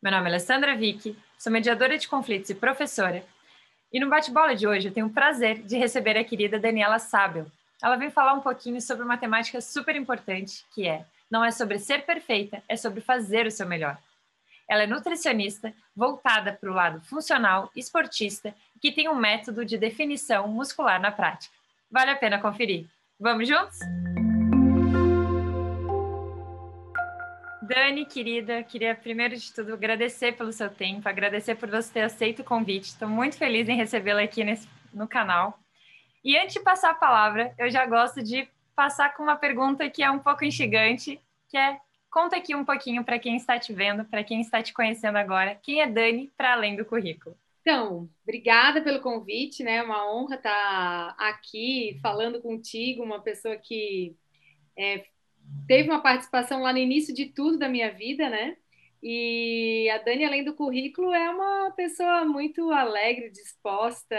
Meu nome é Alessandra Vick, sou mediadora de conflitos e professora. E no bate-bola de hoje eu tenho o prazer de receber a querida Daniela Sábio. Ela vem falar um pouquinho sobre uma temática super importante, que é não é sobre ser perfeita, é sobre fazer o seu melhor. Ela é nutricionista, voltada para o lado funcional, esportista, que tem um método de definição muscular na prática. Vale a pena conferir. Vamos juntos? Dani, querida, queria primeiro de tudo agradecer pelo seu tempo, agradecer por você ter aceito o convite. Estou muito feliz em recebê-la aqui nesse, no canal. E antes de passar a palavra, eu já gosto de passar com uma pergunta que é um pouco instigante, que é conta aqui um pouquinho para quem está te vendo, para quem está te conhecendo agora, quem é Dani para além do currículo. Então, obrigada pelo convite, né? Uma honra estar aqui falando contigo, uma pessoa que é, teve uma participação lá no início de tudo da minha vida, né? E a Dani, além do currículo, é uma pessoa muito alegre, disposta,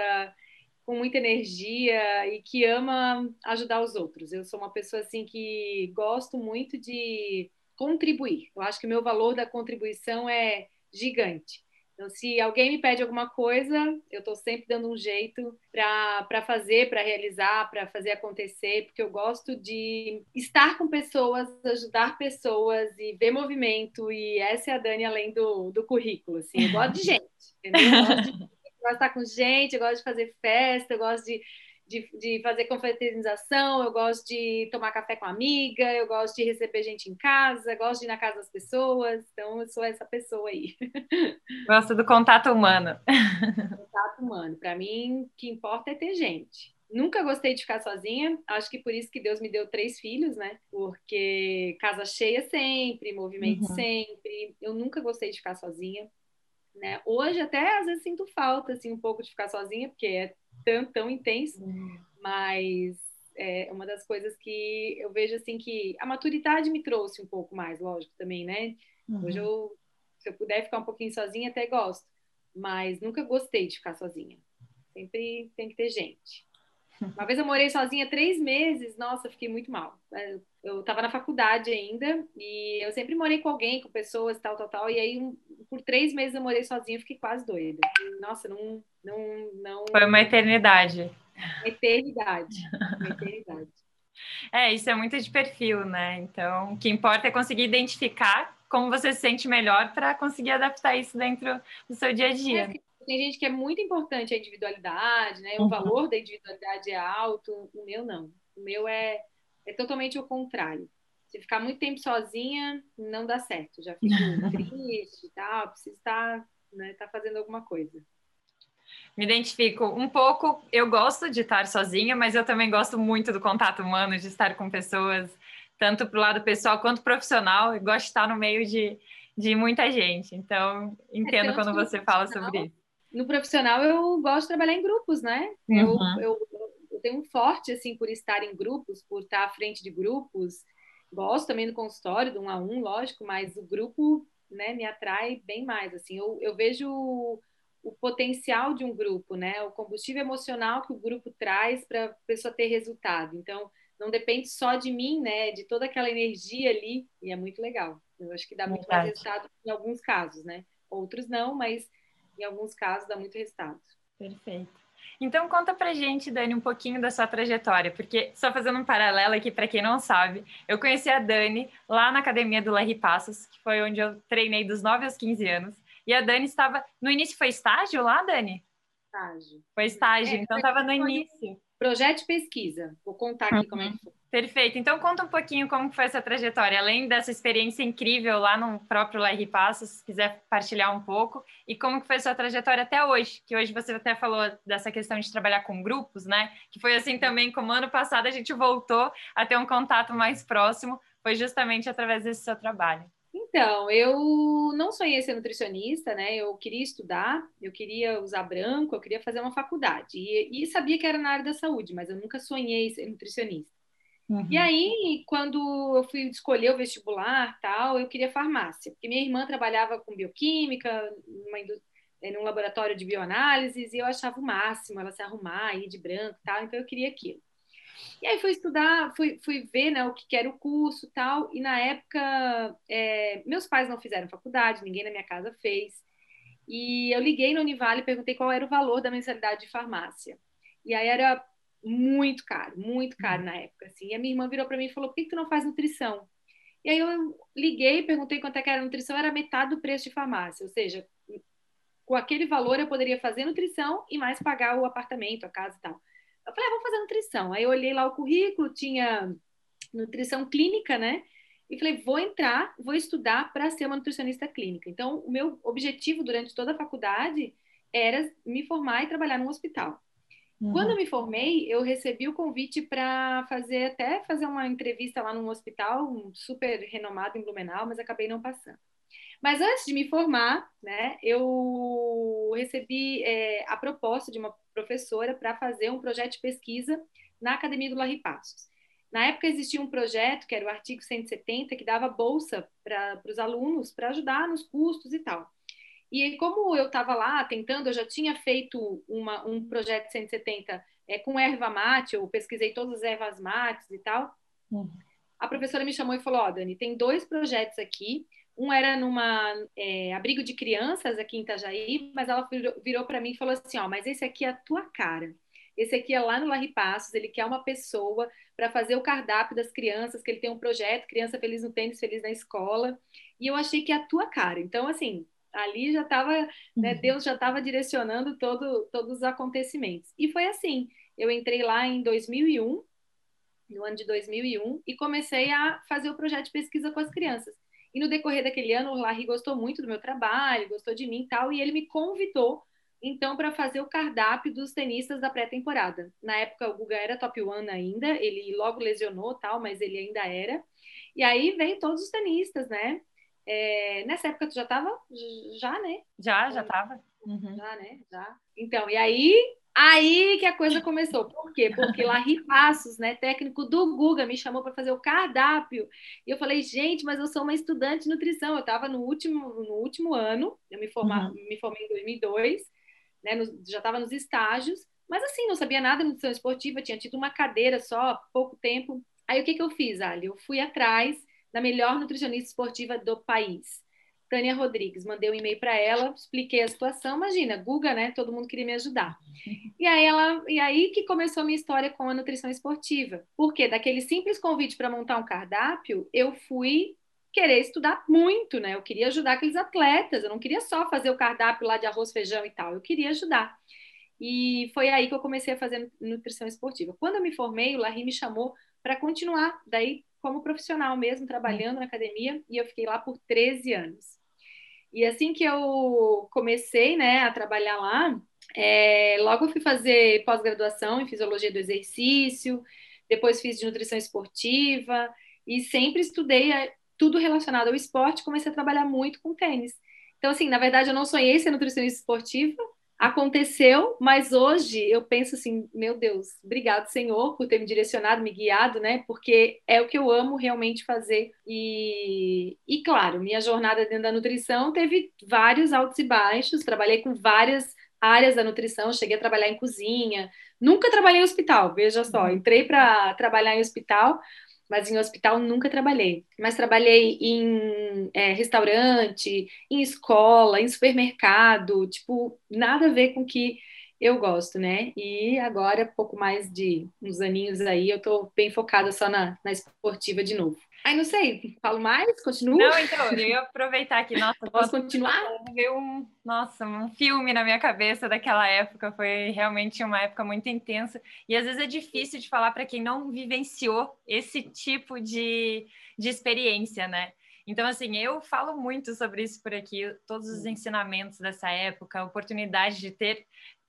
com muita energia e que ama ajudar os outros. Eu sou uma pessoa assim que gosto muito de contribuir. Eu acho que o meu valor da contribuição é gigante. Então, se alguém me pede alguma coisa, eu estou sempre dando um jeito para fazer, para realizar, para fazer acontecer, porque eu gosto de estar com pessoas, ajudar pessoas e ver movimento. E essa é a Dani além do, do currículo. Assim. Eu gosto de gente, entendeu? Eu gosto de, eu gosto de estar com gente, eu gosto de fazer festa, eu gosto de de, de fazer confraternização, eu gosto de tomar café com amiga, eu gosto de receber gente em casa, gosto de ir na casa das pessoas, então eu sou essa pessoa aí. Gosto do contato humano. Contato humano. Para mim, o que importa é ter gente. Nunca gostei de ficar sozinha, acho que por isso que Deus me deu três filhos, né? Porque casa cheia sempre, movimento uhum. sempre. Eu nunca gostei de ficar sozinha. Né? Hoje até às vezes sinto falta assim um pouco de ficar sozinha, porque é tão, tão intenso, mas é uma das coisas que eu vejo assim que a maturidade me trouxe um pouco mais, lógico, também, né? Uhum. Hoje eu, se eu puder ficar um pouquinho sozinha, até gosto, mas nunca gostei de ficar sozinha. Sempre tem que ter gente. Uma vez eu morei sozinha três meses, nossa, fiquei muito mal. Eu estava na faculdade ainda e eu sempre morei com alguém, com pessoas, tal, tal, tal. E aí, por três meses eu morei sozinha, fiquei quase doida. Nossa, não, não, não. Foi uma eternidade. Uma eternidade. Uma eternidade. É, isso é muito de perfil, né? Então, o que importa é conseguir identificar como você se sente melhor para conseguir adaptar isso dentro do seu dia a dia. É, tem gente que é muito importante a individualidade, né? O uhum. valor da individualidade é alto, o meu não. O meu é, é totalmente o contrário. Se ficar muito tempo sozinha, não dá certo. Já fico triste e tal, preciso estar, né, estar fazendo alguma coisa. Me identifico um pouco. Eu gosto de estar sozinha, mas eu também gosto muito do contato humano, de estar com pessoas, tanto para o lado pessoal quanto profissional. Eu gosto de estar no meio de, de muita gente. Então, entendo é quando você fala sobre isso no profissional eu gosto de trabalhar em grupos, né? Uhum. Eu, eu, eu, tenho um forte, assim, por estar em grupos, por estar à frente de grupos. Gosto também do consultório, do um a um, lógico, mas o grupo, né, me atrai bem mais, assim. Eu, eu vejo o, o potencial de um grupo, né? O combustível emocional que o grupo traz para a pessoa ter resultado. Então, não depende só de mim, né? De toda aquela energia ali, e é muito legal. Eu acho que dá muito Verdade. mais resultado em alguns casos, né? Outros não, mas em alguns casos dá muito resultado. Perfeito. Então conta pra gente, Dani, um pouquinho da sua trajetória, porque só fazendo um paralelo aqui para quem não sabe, eu conheci a Dani lá na academia do Larry Passos, que foi onde eu treinei dos 9 aos 15 anos, e a Dani estava no início foi estágio lá, Dani? Estágio. Foi estágio, é, então estava no início. Projeto de pesquisa. Vou contar aqui uhum. como é que foi. Perfeito. Então conta um pouquinho como foi essa trajetória, além dessa experiência incrível lá no próprio LR Passos, se quiser partilhar um pouco, e como que foi a sua trajetória até hoje, que hoje você até falou dessa questão de trabalhar com grupos, né? Que foi assim também como ano passado a gente voltou a ter um contato mais próximo, foi justamente através desse seu trabalho. Então, eu não sonhei ser nutricionista, né? Eu queria estudar, eu queria usar branco, eu queria fazer uma faculdade. E, e sabia que era na área da saúde, mas eu nunca sonhei ser nutricionista. Uhum. E aí, quando eu fui escolher o vestibular, tal, eu queria farmácia, porque minha irmã trabalhava com bioquímica, numa eh, num laboratório de bioanálises, e eu achava o máximo ela se arrumar, ir de branco, tal, então eu queria aquilo. E aí fui estudar, fui, fui ver né, o que era o curso tal. E na época, é, meus pais não fizeram faculdade, ninguém na minha casa fez. E eu liguei no Univale e perguntei qual era o valor da mensalidade de farmácia. E aí era muito caro, muito caro na época. Assim. E a minha irmã virou para mim e falou: por que, que tu não faz nutrição? E aí eu liguei, perguntei quanto é que era a nutrição, era metade do preço de farmácia, ou seja, com aquele valor eu poderia fazer nutrição e mais pagar o apartamento, a casa e tal. Eu falei, ah, vou fazer nutrição. Aí eu olhei lá o currículo, tinha nutrição clínica, né? E falei, vou entrar, vou estudar para ser uma nutricionista clínica. Então, o meu objetivo durante toda a faculdade era me formar e trabalhar num hospital. Uhum. Quando eu me formei, eu recebi o convite para fazer até fazer uma entrevista lá num hospital um super renomado em Blumenau, mas acabei não passando. Mas antes de me formar, né, eu recebi é, a proposta de uma professora para fazer um projeto de pesquisa na Academia do Larry Passos. Na época existia um projeto, que era o artigo 170, que dava bolsa para os alunos para ajudar nos custos e tal. E como eu estava lá tentando, eu já tinha feito uma, um projeto 170 é, com erva mate, eu pesquisei todas as ervas mates e tal. Uhum. A professora me chamou e falou: Ó, oh, Dani, tem dois projetos aqui um era numa é, abrigo de crianças aqui em Itajaí, mas ela virou, virou para mim e falou assim: ó, mas esse aqui é a tua cara. Esse aqui é lá no Larry Passos, ele quer uma pessoa para fazer o cardápio das crianças, que ele tem um projeto, Criança Feliz no Tênis, Feliz na Escola. E eu achei que é a tua cara. Então, assim, ali já estava, né, uhum. Deus já estava direcionando todo, todos os acontecimentos. E foi assim, eu entrei lá em 2001, no ano de 2001, e comecei a fazer o projeto de pesquisa com as crianças. E no decorrer daquele ano, o Larry gostou muito do meu trabalho, gostou de mim e tal, e ele me convidou, então, para fazer o cardápio dos tenistas da pré-temporada. Na época, o Guga era top one ainda, ele logo lesionou tal, mas ele ainda era. E aí veio todos os tenistas, né? É, nessa época tu já estava? Já, né? Já, já estava. Uhum. Já, né? Já. Então, e aí Aí que a coisa começou. Por quê? Porque Larry Passos, né, técnico do Guga, me chamou para fazer o cardápio. E eu falei, gente, mas eu sou uma estudante de nutrição. Eu estava no último, no último ano, eu me, formar, uhum. me formei em 2002, né, no, já estava nos estágios, mas assim, não sabia nada de nutrição esportiva, tinha tido uma cadeira só, pouco tempo. Aí o que, que eu fiz, Ali? Eu fui atrás da melhor nutricionista esportiva do país. Tânia Rodrigues. Mandei um e-mail para ela, expliquei a situação. Imagina, Guga, né? Todo mundo queria me ajudar. E aí ela, e aí que começou a minha história com a nutrição esportiva. Porque daquele simples convite para montar um cardápio, eu fui querer estudar muito, né? Eu queria ajudar aqueles atletas. Eu não queria só fazer o cardápio lá de arroz, feijão e tal. Eu queria ajudar. E foi aí que eu comecei a fazer nutrição esportiva. Quando eu me formei, o Larry me chamou para continuar daí como profissional mesmo, trabalhando na academia, e eu fiquei lá por 13 anos. E assim que eu comecei né, a trabalhar lá, é, logo fui fazer pós-graduação em fisiologia do exercício, depois fiz de nutrição esportiva e sempre estudei é, tudo relacionado ao esporte, comecei a trabalhar muito com tênis. Então, assim, na verdade, eu não sonhei ser nutricionista esportiva, aconteceu, mas hoje eu penso assim, meu Deus, obrigado Senhor por ter me direcionado, me guiado, né? Porque é o que eu amo realmente fazer. E, e claro, minha jornada dentro da nutrição teve vários altos e baixos, trabalhei com várias áreas da nutrição, cheguei a trabalhar em cozinha, nunca trabalhei em hospital, veja só, uhum. entrei para trabalhar em hospital, mas em hospital nunca trabalhei. Mas trabalhei em é, restaurante, em escola, em supermercado, tipo, nada a ver com o que eu gosto, né? E agora, pouco mais de uns aninhos aí, eu tô bem focada só na, na esportiva de novo. Ai, não sei, falo mais? Continuo? Não, então, eu ia aproveitar aqui, nossa, posso continuar? Veio um, nossa, um filme na minha cabeça daquela época, foi realmente uma época muito intensa, e às vezes é difícil de falar para quem não vivenciou esse tipo de, de experiência, né? Então, assim, eu falo muito sobre isso por aqui, todos os ensinamentos dessa época, a oportunidade de ter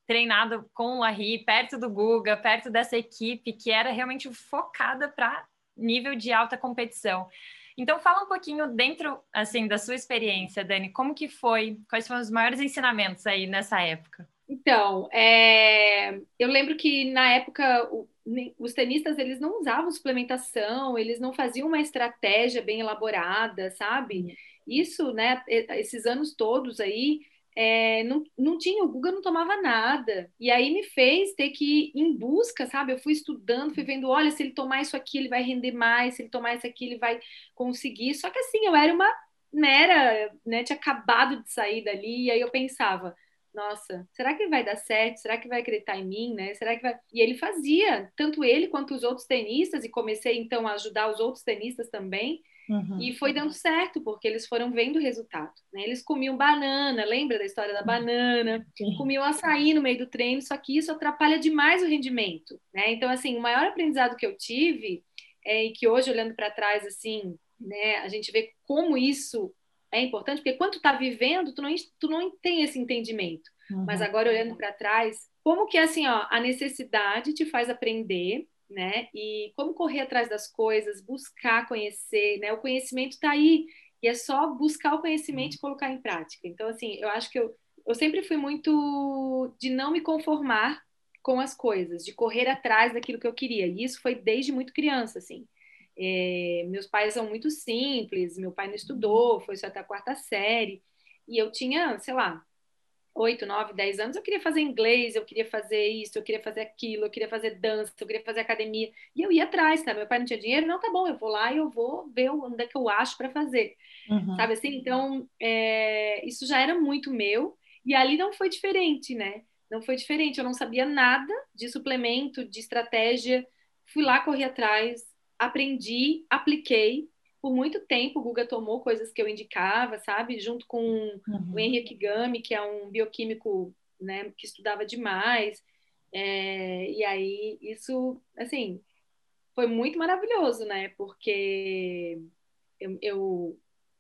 treinado com o Larry, perto do Guga, perto dessa equipe que era realmente focada para nível de alta competição. Então, fala um pouquinho dentro, assim, da sua experiência, Dani, como que foi, quais foram os maiores ensinamentos aí nessa época? Então, é... eu lembro que na época os tenistas eles não usavam suplementação, eles não faziam uma estratégia bem elaborada, sabe? Isso, né? Esses anos todos aí, é, não, não tinha, o Google não tomava nada. E aí me fez ter que ir em busca, sabe? Eu fui estudando, fui vendo, olha, se ele tomar isso aqui, ele vai render mais, se ele tomar isso aqui, ele vai conseguir. Só que assim, eu era uma mera, né? Tinha acabado de sair dali, e aí eu pensava, nossa, será que vai dar certo? Será que vai acreditar em mim, né? Será que vai... E ele fazia, tanto ele quanto os outros tenistas, e comecei então a ajudar os outros tenistas também. Uhum. E foi dando certo, porque eles foram vendo o resultado. Né? Eles comiam banana, lembra da história da banana? Sim. Comiam açaí no meio do treino, só que isso atrapalha demais o rendimento. Né? Então, assim, o maior aprendizado que eu tive, é, e que hoje, olhando para trás, assim, né, a gente vê como isso é importante, porque quando tu está vivendo, tu não, tu não tem esse entendimento. Uhum. Mas agora, olhando para trás, como que, assim, ó, a necessidade te faz aprender né? E como correr atrás das coisas, buscar conhecer, né? O conhecimento está aí e é só buscar o conhecimento e colocar em prática. Então, assim, eu acho que eu, eu sempre fui muito de não me conformar com as coisas, de correr atrás daquilo que eu queria. E isso foi desde muito criança, assim. É, meus pais são muito simples, meu pai não estudou, foi só até a quarta série. E eu tinha, sei lá, 8, 9, 10 anos, eu queria fazer inglês, eu queria fazer isso, eu queria fazer aquilo, eu queria fazer dança, eu queria fazer academia. E eu ia atrás, tá? Meu pai não tinha dinheiro, não, tá bom, eu vou lá e eu vou ver onde é que eu acho para fazer. Uhum. Sabe assim? Então, é, isso já era muito meu. E ali não foi diferente, né? Não foi diferente. Eu não sabia nada de suplemento, de estratégia. Fui lá, corri atrás, aprendi, apliquei por muito tempo o Guga tomou coisas que eu indicava, sabe? Junto com uhum. o Henrique Gami, que é um bioquímico né, que estudava demais. É, e aí, isso, assim, foi muito maravilhoso, né? Porque eu, eu,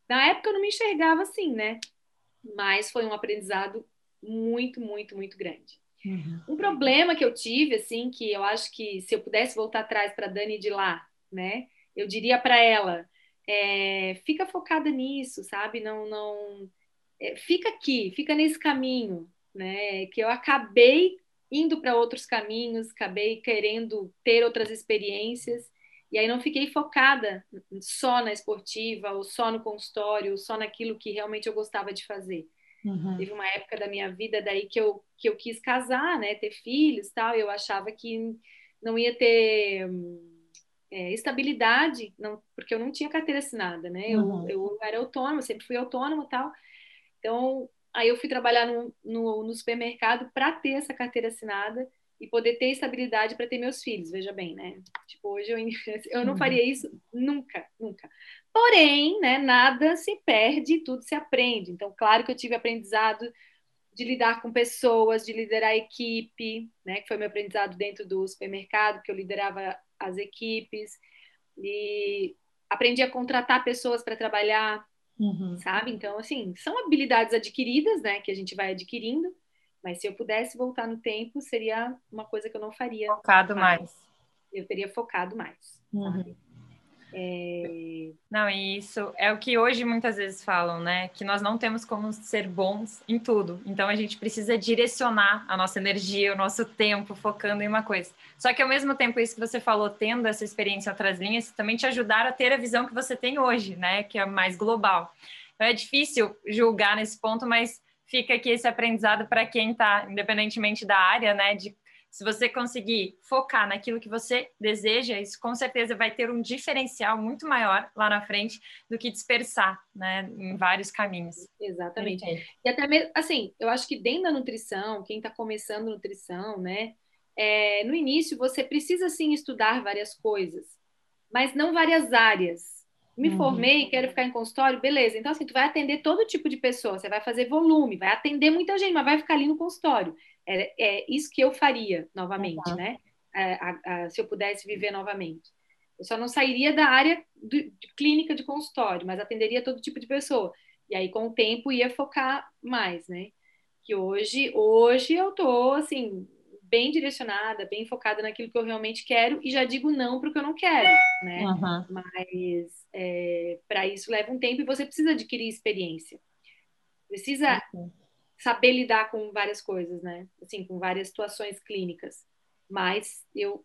na época, eu não me enxergava assim, né? Mas foi um aprendizado muito, muito, muito grande. Uhum. Um problema que eu tive, assim, que eu acho que se eu pudesse voltar atrás para Dani de lá, né? Eu diria para ela, é, fica focada nisso, sabe? Não, não, é, fica aqui, fica nesse caminho, né? Que eu acabei indo para outros caminhos, acabei querendo ter outras experiências e aí não fiquei focada só na esportiva ou só no consultório, ou só naquilo que realmente eu gostava de fazer. Uhum. Teve uma época da minha vida daí que eu, que eu quis casar, né, ter filhos, tal, e eu achava que não ia ter é, estabilidade, não, porque eu não tinha carteira assinada, né? Uhum. Eu, eu era autônoma, sempre fui autônoma tal. Então, aí eu fui trabalhar no, no, no supermercado para ter essa carteira assinada e poder ter estabilidade para ter meus filhos, veja bem, né? Tipo, hoje eu, eu não uhum. faria isso nunca, nunca. Porém, né, nada se perde, tudo se aprende. Então, claro que eu tive aprendizado de lidar com pessoas, de liderar a equipe, né, que foi meu aprendizado dentro do supermercado, que eu liderava as equipes e aprendi a contratar pessoas para trabalhar, uhum. sabe? Então, assim, são habilidades adquiridas, né, que a gente vai adquirindo, mas se eu pudesse voltar no tempo, seria uma coisa que eu não faria. Focado mais. mais. Eu teria focado mais. Uhum. É... Não, e isso é o que hoje muitas vezes falam, né? Que nós não temos como ser bons em tudo. Então a gente precisa direcionar a nossa energia, o nosso tempo, focando em uma coisa. Só que ao mesmo tempo, isso que você falou, tendo essa experiência outras linhas, também te ajudaram a ter a visão que você tem hoje, né? Que é mais global. Então é difícil julgar nesse ponto, mas fica aqui esse aprendizado para quem está, independentemente da área, né? De se você conseguir focar naquilo que você deseja, isso com certeza vai ter um diferencial muito maior lá na frente do que dispersar, né, em vários caminhos. Exatamente. E até mesmo, assim, eu acho que dentro da nutrição, quem está começando nutrição, né, é, no início você precisa sim estudar várias coisas, mas não várias áreas. Me uhum. formei, quero ficar em consultório, beleza. Então, assim, tu vai atender todo tipo de pessoa, você vai fazer volume, vai atender muita gente, mas vai ficar ali no consultório. É, é isso que eu faria novamente, né? É, a, a, se eu pudesse viver novamente. Eu só não sairia da área de, de clínica de consultório, mas atenderia todo tipo de pessoa. E aí, com o tempo, ia focar mais, né? Que hoje, hoje eu tô, assim, bem direcionada, bem focada naquilo que eu realmente quero e já digo não para o que eu não quero, né? Uhum. Mas é, para isso leva um tempo e você precisa adquirir experiência. Precisa uhum saber lidar com várias coisas, né? Assim, com várias situações clínicas. Mas eu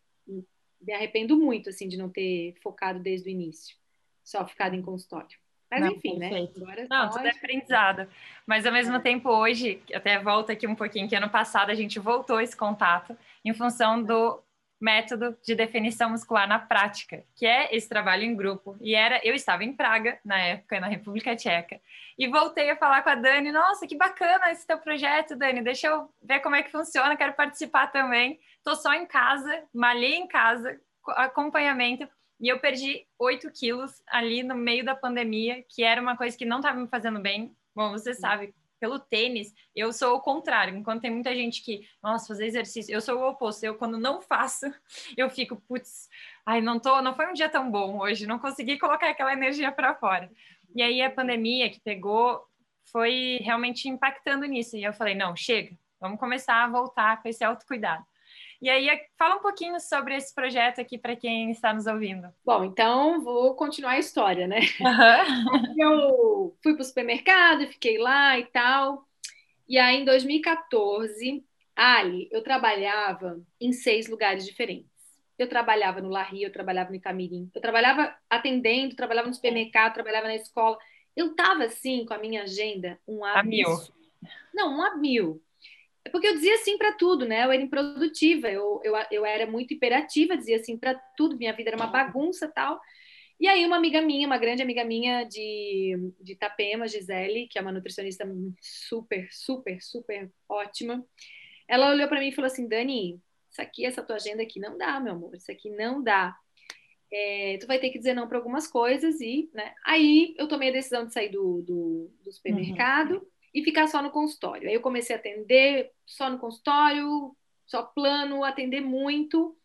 me arrependo muito, assim, de não ter focado desde o início, só ficado em consultório. Mas Não, enfim, né? perfeito. né? Agora Não, tudo é aprendizado. Mas ao mesmo é. tempo, hoje, até volta aqui um pouquinho, que ano passado a gente voltou esse contato em função do método de definição muscular na prática, que é esse trabalho em grupo. E era, eu estava em Praga na época, na República Tcheca, e voltei a falar com a Dani, nossa, que bacana esse teu projeto, Dani, deixa eu ver como é que funciona, quero participar também. Tô só em casa, malhei em casa, acompanhamento, e eu perdi 8 quilos ali no meio da pandemia, que era uma coisa que não estava me fazendo bem. Bom, você sabe, pelo tênis, eu sou o contrário. Enquanto tem muita gente que, nossa, fazer exercício, eu sou o oposto. Eu, quando não faço, eu fico, putz, ai, não tô, não foi um dia tão bom hoje, não consegui colocar aquela energia para fora. E aí a pandemia que pegou foi realmente impactando nisso. E eu falei, não, chega, vamos começar a voltar com esse autocuidado. E aí, fala um pouquinho sobre esse projeto aqui para quem está nos ouvindo. Bom, então vou continuar a história, né? Uhum. Eu fui para o supermercado, fiquei lá e tal. E aí, em 2014, Ali, eu trabalhava em seis lugares diferentes. Eu trabalhava no Larry, eu trabalhava no Camirim, eu trabalhava atendendo, trabalhava no supermercado, trabalhava na escola. Eu estava assim com a minha agenda um a mil. Não, um a mil. É porque eu dizia sim para tudo, né? Eu era improdutiva, eu, eu, eu era muito imperativa, dizia sim para tudo, minha vida era uma bagunça tal. E aí, uma amiga minha, uma grande amiga minha de, de Itapema, Gisele, que é uma nutricionista super, super, super ótima, ela olhou para mim e falou assim: Dani, isso aqui, essa tua agenda aqui não dá, meu amor, isso aqui não dá. É, tu vai ter que dizer não para algumas coisas e, né? Aí eu tomei a decisão de sair do, do, do supermercado. Uhum e ficar só no consultório. Aí eu comecei a atender só no consultório, só plano, atender muito.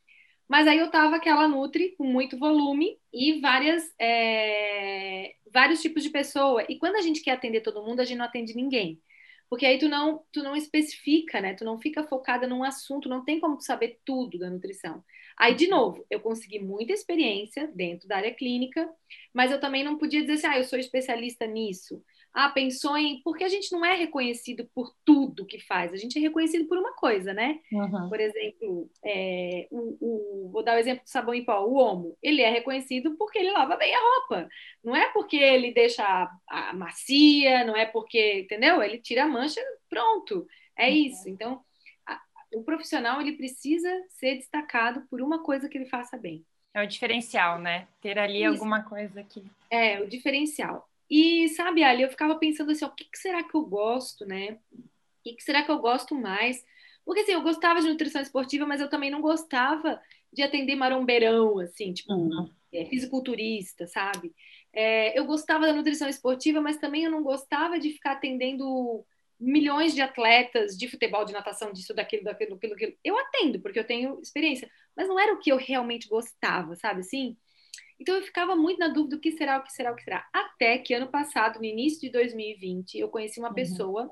Mas aí eu tava aquela Nutri com muito volume e várias, é, vários tipos de pessoa. E quando a gente quer atender todo mundo, a gente não atende ninguém. Porque aí tu não, tu não especifica, né? Tu não fica focada num assunto, não tem como tu saber tudo da nutrição. Aí, de novo, eu consegui muita experiência dentro da área clínica, mas eu também não podia dizer assim, ah, eu sou especialista nisso ah, pensou em. Porque a gente não é reconhecido por tudo que faz, a gente é reconhecido por uma coisa, né? Uhum. Por exemplo, é, o, o, vou dar o exemplo do sabão em pó, o Omo. Ele é reconhecido porque ele lava bem a roupa. Não é porque ele deixa a, a macia, não é porque, entendeu? Ele tira a mancha, pronto. É uhum. isso. Então, a, o profissional ele precisa ser destacado por uma coisa que ele faça bem. É o diferencial, né? Ter ali isso. alguma coisa que. É, o diferencial. E, sabe, Ali, eu ficava pensando assim, ó, o que, que, será que eu gosto, né? O que, que, será que eu gosto mais? Porque, assim, eu gostava de nutrição esportiva, mas eu também não gostava de atender marombeirão, assim, tipo, uhum. é, fisiculturista, sabe? É, eu gostava da nutrição esportiva, mas também eu não gostava de ficar atendendo milhões de atletas de futebol, de natação, disso, daquilo, daquilo, daquilo, daquilo. Eu atendo, porque eu tenho experiência, mas não era o que eu realmente gostava, sabe assim? Então eu ficava muito na dúvida o que será, o que será, o que será. Até que ano passado, no início de 2020, eu conheci uma uhum. pessoa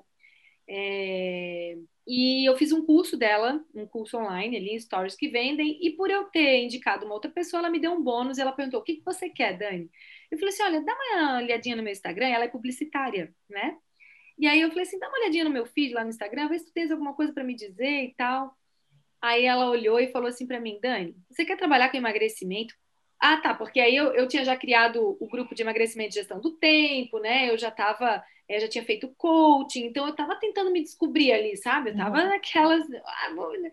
é, e eu fiz um curso dela, um curso online ali em Stories que vendem, e por eu ter indicado uma outra pessoa, ela me deu um bônus e ela perguntou: o que, que você quer, Dani? Eu falei assim: olha, dá uma olhadinha no meu Instagram, ela é publicitária, né? E aí eu falei assim: dá uma olhadinha no meu feed lá no Instagram, vê se tu tens alguma coisa para me dizer e tal. Aí ela olhou e falou assim para mim: Dani, você quer trabalhar com emagrecimento? Ah, tá, porque aí eu, eu tinha já criado o grupo de emagrecimento e gestão do tempo, né? Eu já estava, eu eh, já tinha feito coaching, então eu estava tentando me descobrir ali, sabe? Eu estava uhum. naquelas. Ah, né?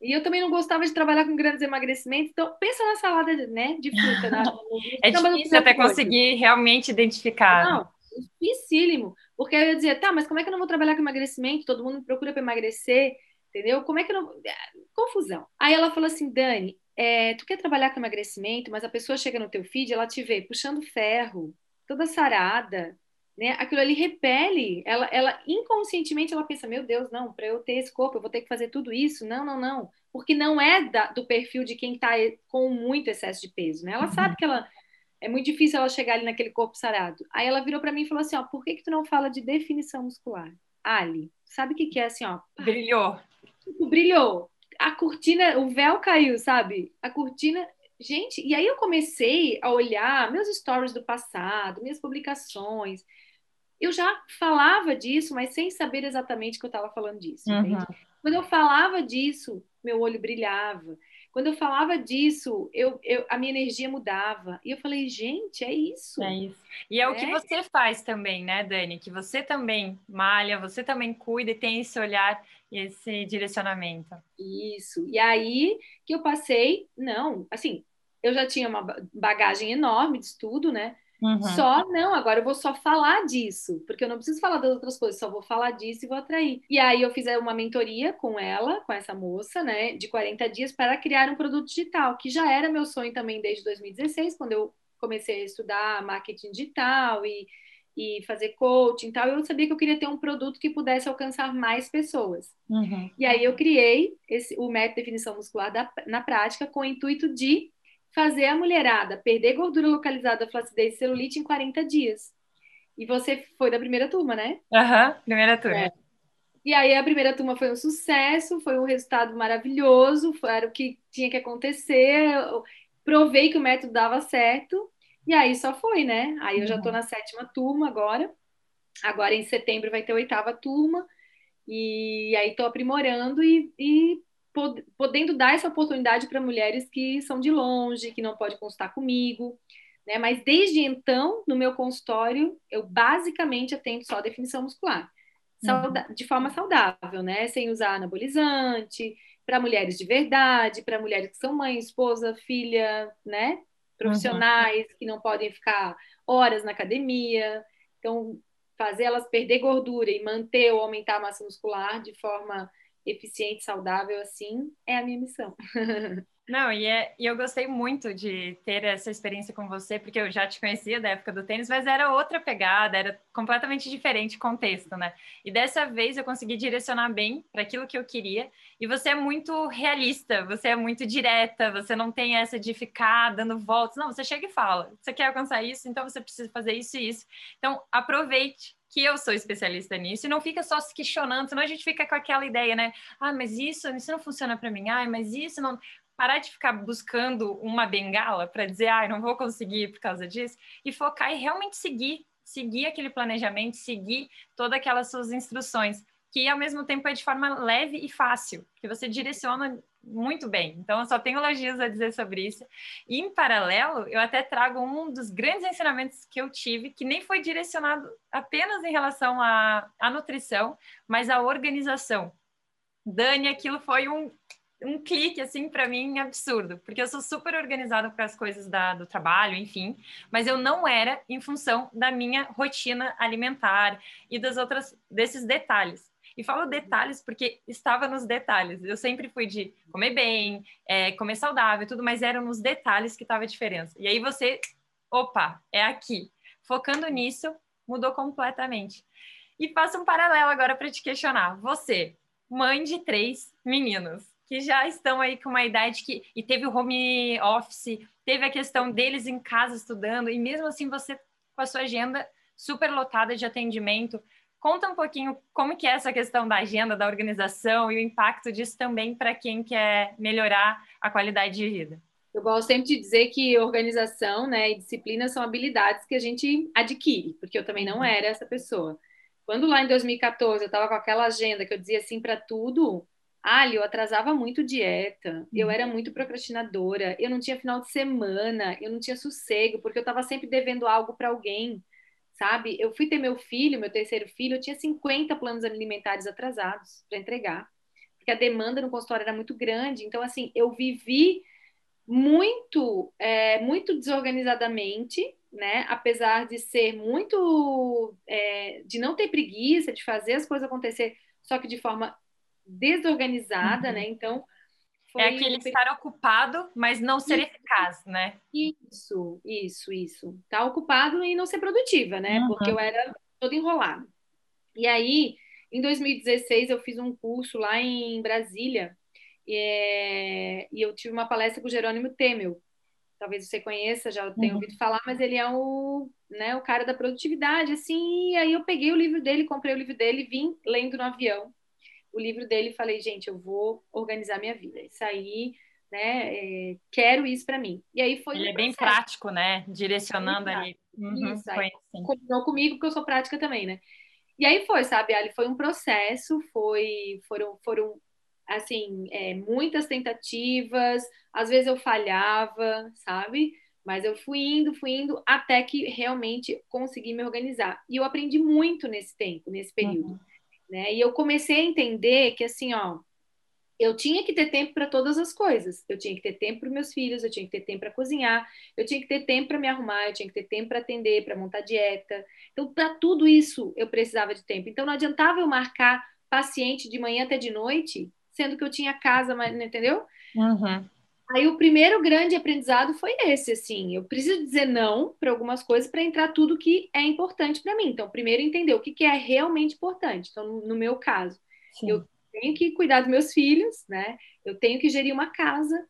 e eu também não gostava de trabalhar com grandes emagrecimentos, então pensa na salada né, de fruta. Né? é difícil até coisa. conseguir realmente identificar. Não, dificílimo. Porque aí eu dizia, tá, mas como é que eu não vou trabalhar com emagrecimento? Todo mundo me procura para emagrecer, entendeu? Como é que eu não. Ah, confusão. Aí ela falou assim, Dani, é, tu quer trabalhar com emagrecimento, mas a pessoa chega no teu feed, ela te vê puxando ferro, toda sarada, né? Aquilo ali repele, ela, ela inconscientemente ela pensa, meu Deus, não, para eu ter esse corpo, eu vou ter que fazer tudo isso. Não, não, não, porque não é da, do perfil de quem está com muito excesso de peso, né? Ela uhum. sabe que ela é muito difícil ela chegar ali naquele corpo sarado. Aí ela virou para mim e falou assim, ó, por que que tu não fala de definição muscular? Ali, sabe o que que é assim, ó? Brilhou. Brilhou a cortina, o véu caiu, sabe? A cortina. Gente, e aí eu comecei a olhar meus stories do passado, minhas publicações. Eu já falava disso, mas sem saber exatamente que eu estava falando disso. Uhum. Quando eu falava disso, meu olho brilhava. Quando eu falava disso, eu, eu, a minha energia mudava. E eu falei, gente, é isso. É isso. E é, é, o que é. você faz também, né, Dani? Que você também malha, você também cuida e tem esse olhar e esse direcionamento. Isso. E aí que eu passei, não, assim, eu já tinha uma bagagem enorme de estudo, né? Uhum. Só, não, agora eu vou só falar disso, porque eu não preciso falar das outras coisas, só vou falar disso e vou atrair. E aí eu fiz uma mentoria com ela, com essa moça, né, de 40 dias para criar um produto digital, que já era meu sonho também desde 2016, quando eu comecei a estudar marketing digital e, e fazer coaching e tal, eu sabia que eu queria ter um produto que pudesse alcançar mais pessoas. Uhum. E aí eu criei esse, o método de definição muscular da, na prática com o intuito de fazer a mulherada perder gordura localizada, flacidez e celulite em 40 dias. E você foi da primeira turma, né? Aham, uhum, primeira turma. É. E aí a primeira turma foi um sucesso, foi um resultado maravilhoso, era o que tinha que acontecer. Eu provei que o método dava certo, e aí só foi, né? Aí eu já estou uhum. na sétima turma agora. Agora em setembro vai ter a oitava turma. E aí estou aprimorando e, e podendo dar essa oportunidade para mulheres que são de longe, que não podem consultar comigo. Né? Mas desde então, no meu consultório, eu basicamente atendo só definição muscular. Uhum. De forma saudável, né? Sem usar anabolizante, para mulheres de verdade, para mulheres que são mãe, esposa, filha, né? Profissionais uhum. que não podem ficar horas na academia. Então, fazer elas perder gordura e manter ou aumentar a massa muscular de forma eficiente, saudável assim, é a minha missão. Não, e, é, e eu gostei muito de ter essa experiência com você, porque eu já te conhecia da época do tênis, mas era outra pegada, era completamente diferente contexto, né? E dessa vez eu consegui direcionar bem para aquilo que eu queria. E você é muito realista, você é muito direta, você não tem essa de ficar dando voltas. Não, você chega e fala: você quer alcançar isso, então você precisa fazer isso e isso. Então, aproveite que eu sou especialista nisso e não fica só se questionando, senão a gente fica com aquela ideia, né? Ah, mas isso, isso não funciona para mim. Ah, mas isso não. Parar de ficar buscando uma bengala para dizer, ah, não vou conseguir por causa disso, e focar e realmente seguir, seguir aquele planejamento, seguir todas aquelas suas instruções, que ao mesmo tempo é de forma leve e fácil, que você direciona muito bem. Então, eu só tenho elogios a dizer sobre isso. E, em paralelo, eu até trago um dos grandes ensinamentos que eu tive, que nem foi direcionado apenas em relação à, à nutrição, mas à organização. Dani, aquilo foi um, um clique, assim, para mim, absurdo, porque eu sou super organizada com as coisas da, do trabalho, enfim, mas eu não era em função da minha rotina alimentar e das outras, desses detalhes. E falo detalhes porque estava nos detalhes. Eu sempre fui de comer bem, é, comer saudável, tudo, mas eram nos detalhes que estava a diferença. E aí você, opa, é aqui. Focando nisso, mudou completamente. E faço um paralelo agora para te questionar. Você, mãe de três meninos, que já estão aí com uma idade que. E teve o home office, teve a questão deles em casa estudando, e mesmo assim você com a sua agenda super lotada de atendimento, Conta um pouquinho como que é essa questão da agenda, da organização e o impacto disso também para quem quer melhorar a qualidade de vida. Eu gosto sempre de dizer que organização né, e disciplina são habilidades que a gente adquire, porque eu também não uhum. era essa pessoa. Quando lá em 2014 eu estava com aquela agenda que eu dizia sim para tudo, Ali, eu atrasava muito dieta, eu uhum. era muito procrastinadora, eu não tinha final de semana, eu não tinha sossego, porque eu estava sempre devendo algo para alguém sabe? Eu fui ter meu filho, meu terceiro filho, eu tinha 50 planos alimentares atrasados para entregar, porque a demanda no consultório era muito grande. Então, assim, eu vivi muito, é, muito desorganizadamente, né? Apesar de ser muito, é, de não ter preguiça, de fazer as coisas acontecer, só que de forma desorganizada, uhum. né? Então, foi... É aquele estar ocupado, mas não ser isso. eficaz, né? Isso, isso, isso. Estar tá ocupado e não ser produtiva, né? Uhum. Porque eu era toda enrolada. E aí, em 2016, eu fiz um curso lá em Brasília é... e eu tive uma palestra com o Jerônimo Temel. Talvez você conheça, já tenha uhum. ouvido falar, mas ele é o, né, o cara da produtividade, assim. E aí eu peguei o livro dele, comprei o livro dele e vim lendo no avião o livro dele e falei, gente, eu vou organizar minha vida. Isso aí, né? É, quero isso para mim. E aí foi. Ele é bem prático, né? Direcionando ali. Uhum, isso, aí, combinou comigo, porque eu sou prática também, né? E aí foi, sabe, Ali, foi um processo, foi, foram, foram assim, é, muitas tentativas, às vezes eu falhava, sabe? Mas eu fui indo, fui indo, até que realmente consegui me organizar. E eu aprendi muito nesse tempo, nesse período. Uhum. Né? E eu comecei a entender que, assim, ó, eu tinha que ter tempo para todas as coisas. Eu tinha que ter tempo para meus filhos, eu tinha que ter tempo para cozinhar, eu tinha que ter tempo para me arrumar, eu tinha que ter tempo para atender, para montar dieta. Então, para tudo isso, eu precisava de tempo. Então, não adiantava eu marcar paciente de manhã até de noite, sendo que eu tinha casa, mas entendeu? Uhum. Aí o primeiro grande aprendizado foi esse, assim, eu preciso dizer não para algumas coisas para entrar tudo que é importante para mim. Então, primeiro entender o que, que é realmente importante. Então, no, meu caso, Sim. eu tenho que cuidar dos meus filhos, né? Eu tenho que gerir uma casa,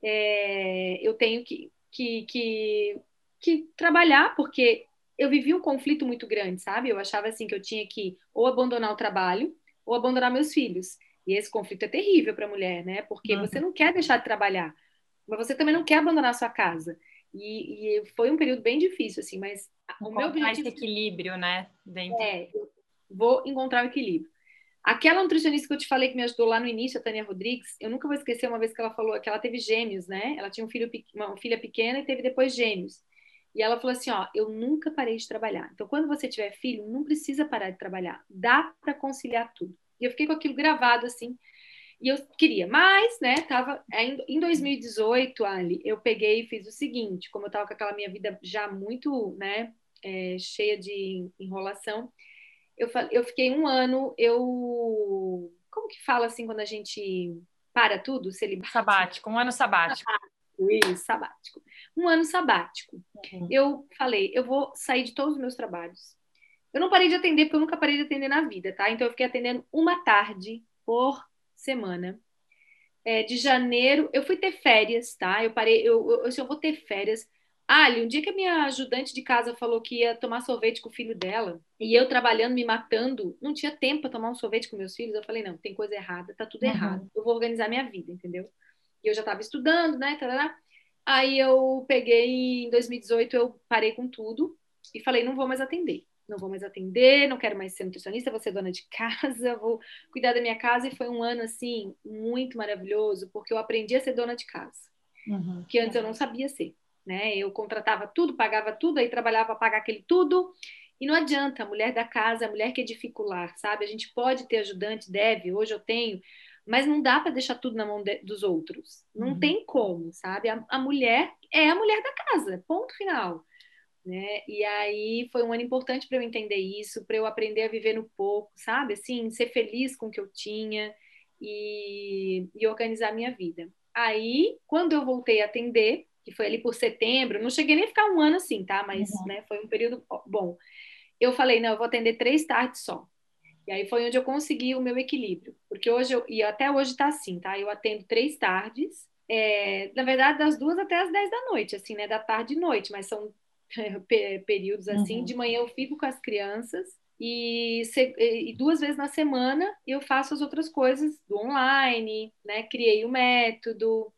é, eu tenho que, que, que, que trabalhar, porque eu vivi um conflito muito grande, sabe? Eu achava assim que eu tinha que ou abandonar o trabalho ou abandonar meus filhos. E esse conflito é terrível para a mulher, né? Porque uhum. você não quer deixar de trabalhar, mas você também não quer abandonar a sua casa. E, e foi um período bem difícil, assim, mas o meu objetivo... esse equilíbrio, né? Dentro. É, vou encontrar o equilíbrio. Aquela nutricionista que eu te falei que me ajudou lá no início, a Tânia Rodrigues, eu nunca vou esquecer uma vez que ela falou que ela teve gêmeos, né? Ela tinha um filho, uma filha pequena e teve depois gêmeos. E ela falou assim, ó, eu nunca parei de trabalhar. Então, quando você tiver filho, não precisa parar de trabalhar. Dá para conciliar tudo. E eu fiquei com aquilo gravado assim. E eu queria, mas, né, tava em 2018, Ali, eu peguei e fiz o seguinte, como eu tava com aquela minha vida já muito, né, é, cheia de enrolação, eu, eu fiquei um ano, eu, como que fala assim quando a gente para tudo, celibato? Sabático, um ano sabático. sabático isso, sabático. Um ano sabático. Uhum. Eu falei, eu vou sair de todos os meus trabalhos. Eu não parei de atender porque eu nunca parei de atender na vida, tá? Então eu fiquei atendendo uma tarde por semana. É, de janeiro, eu fui ter férias, tá? Eu parei, eu, eu, eu vou ter férias. Ali, um dia que a minha ajudante de casa falou que ia tomar sorvete com o filho dela, e eu trabalhando, me matando, não tinha tempo para tomar um sorvete com meus filhos, eu falei, não, tem coisa errada, tá tudo uhum. errado. Eu vou organizar minha vida, entendeu? E eu já estava estudando, né? Tarará. Aí eu peguei, em 2018, eu parei com tudo e falei, não vou mais atender não vou mais atender, não quero mais ser nutricionista, vou ser dona de casa, vou cuidar da minha casa. E foi um ano, assim, muito maravilhoso, porque eu aprendi a ser dona de casa, uhum. que antes eu não sabia ser. Né? Eu contratava tudo, pagava tudo, aí trabalhava para pagar aquele tudo. E não adianta, a mulher da casa, a mulher que é dificular, sabe? A gente pode ter ajudante, deve, hoje eu tenho, mas não dá para deixar tudo na mão de, dos outros. Não uhum. tem como, sabe? A, a mulher é a mulher da casa, ponto final. Né? E aí foi um ano importante para eu entender isso, para eu aprender a viver no pouco, sabe? Assim, ser feliz com o que eu tinha e, e organizar a minha vida. Aí, quando eu voltei a atender, que foi ali por setembro, não cheguei nem a ficar um ano assim, tá? Mas uhum. né, foi um período bom. Eu falei, não, eu vou atender três tardes só. E aí foi onde eu consegui o meu equilíbrio. Porque hoje, eu, e até hoje tá assim, tá? Eu atendo três tardes, é, na verdade, das duas até as dez da noite, assim, né? Da tarde e noite, mas são períodos assim. Uhum. De manhã eu fico com as crianças e, e, duas vezes na semana eu faço as outras coisas do online, né? Criei o método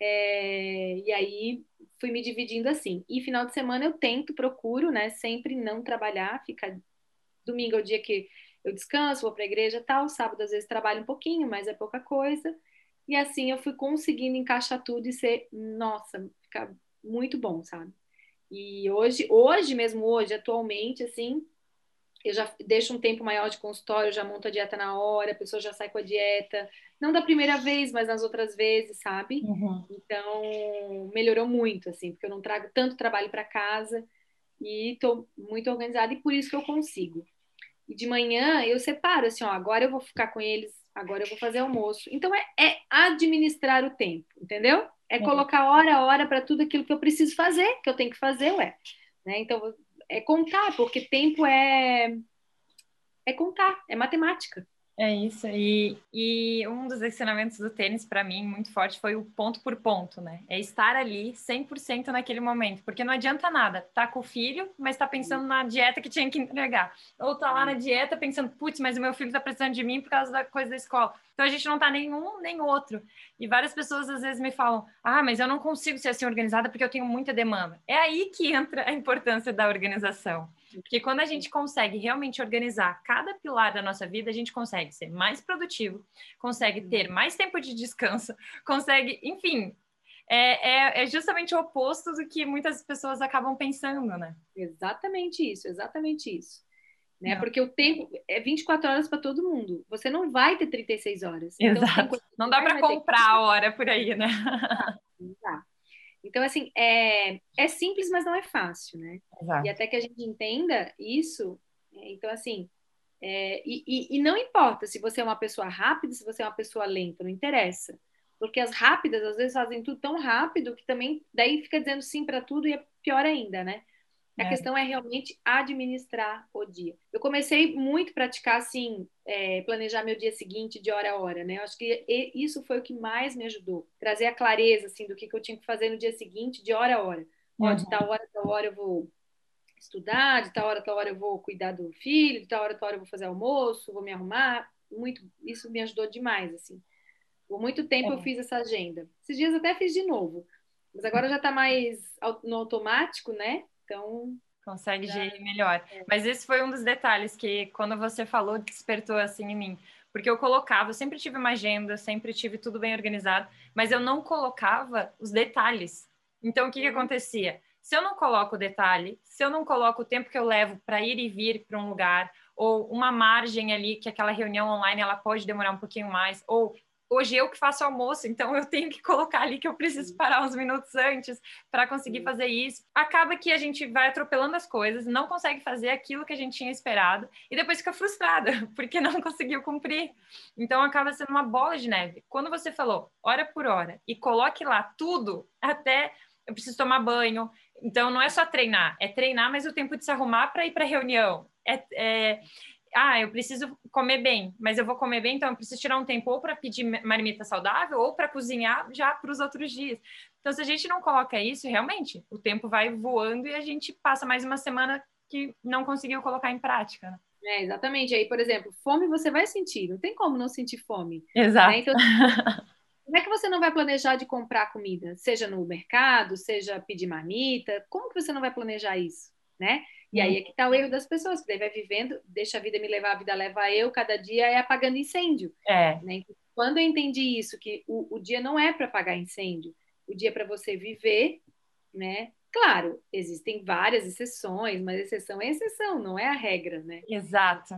é, e aí fui me dividindo assim. E final de semana eu tento, procuro, né? Sempre não trabalhar, fica domingo é o dia que eu descanso, vou para a igreja tal, sábado às vezes trabalho um pouquinho, mas é pouca coisa. E assim eu fui conseguindo encaixar tudo e ser, nossa, ficar muito bom, sabe? E hoje, hoje mesmo, hoje, atualmente, assim, eu já deixo um tempo maior de consultório, já monto a dieta na hora, a pessoa já sai com a dieta, não da primeira vez, mas nas outras vezes, sabe? Uhum. Então, melhorou muito, assim, porque eu não trago tanto trabalho para casa e estou muito organizada e por isso que eu consigo. E de manhã eu separo, assim, ó, agora eu vou ficar com eles, agora eu vou fazer almoço. Então, é, é administrar o tempo, entendeu? É colocar hora a hora para tudo aquilo que eu preciso fazer, que eu tenho que fazer, ué. Né? Então, é contar, porque tempo é, é contar, é matemática. É isso. E, e um dos ensinamentos do tênis, para mim, muito forte, foi o ponto por ponto, né? É estar ali 100% naquele momento. Porque não adianta nada. Tá com o filho, mas tá pensando na dieta que tinha que entregar. Ou tá lá na dieta pensando, putz, mas o meu filho tá precisando de mim por causa da coisa da escola. Então a gente não tá nenhum nem outro. E várias pessoas às vezes me falam, ah, mas eu não consigo ser assim organizada porque eu tenho muita demanda. É aí que entra a importância da organização. Porque quando a gente consegue realmente organizar cada pilar da nossa vida, a gente consegue ser mais produtivo, consegue ter mais tempo de descanso, consegue, enfim, é, é, é, justamente o oposto do que muitas pessoas acabam pensando, né? Exatamente isso, exatamente isso. Né? Porque o tempo é 24 horas para todo mundo. Você não vai ter 36 horas. Então, Exato. Então, não dá para comprar a hora por aí, né? Não dá. Então, assim, é, é simples, mas não é fácil, né? Exato. E até que a gente entenda isso, é, então, assim, é, e, e, e, não importa se você é uma pessoa rápida, se você é uma pessoa lenta, não interessa. Porque as rápidas, às vezes, fazem tudo tão rápido que também daí fica dizendo sim para tudo e é pior ainda, né? A é. questão é realmente administrar o dia. Eu comecei muito a praticar, assim, é, planejar meu dia seguinte de hora a hora, né? Eu acho que isso foi o que mais me ajudou. Trazer a clareza, assim, do que, que eu tinha que fazer no dia seguinte, de hora a hora. Uhum. Ó, de tal hora, tal hora eu vou estudar, de tal hora, tal hora eu vou cuidar do filho, de tal hora, tal hora eu vou fazer almoço, vou me arrumar. Muito, isso me ajudou demais, assim. Por muito tempo é. eu fiz essa agenda. Esses dias até fiz de novo. Mas agora já está mais no automático, né? Então. Consegue gerir melhor. É. Mas esse foi um dos detalhes que, quando você falou, despertou assim em mim. Porque eu colocava, eu sempre tive uma agenda, sempre tive tudo bem organizado, mas eu não colocava os detalhes. Então, o que, que uhum. acontecia? Se eu não coloco o detalhe, se eu não coloco o tempo que eu levo para ir e vir para um lugar, ou uma margem ali que aquela reunião online ela pode demorar um pouquinho mais, ou hoje eu que faço almoço, então eu tenho que colocar ali que eu preciso parar uns minutos antes para conseguir fazer isso. Acaba que a gente vai atropelando as coisas, não consegue fazer aquilo que a gente tinha esperado e depois fica frustrada porque não conseguiu cumprir. Então acaba sendo uma bola de neve. Quando você falou hora por hora e coloque lá tudo, até eu preciso tomar banho. Então não é só treinar, é treinar, mas o tempo de se arrumar para ir para reunião. É, é, ah, eu preciso comer bem, mas eu vou comer bem, então eu preciso tirar um tempo ou para pedir marmita saudável ou para cozinhar já para os outros dias. Então, se a gente não coloca isso, realmente, o tempo vai voando e a gente passa mais uma semana que não conseguiu colocar em prática. Né? É, exatamente. Aí, por exemplo, fome você vai sentir, não tem como não sentir fome. Exato. Né? Então, como é que você não vai planejar de comprar comida? Seja no mercado, seja pedir marmita, como que você não vai planejar isso? Né? E aí é que está o erro das pessoas, que daí vai vivendo, deixa a vida me levar, a vida leva eu, cada dia é apagando incêndio. É. Né? Então, quando eu entendi isso, que o, o dia não é para apagar incêndio, o dia é para você viver, né? Claro, existem várias exceções, mas exceção é exceção, não é a regra, né? Exato.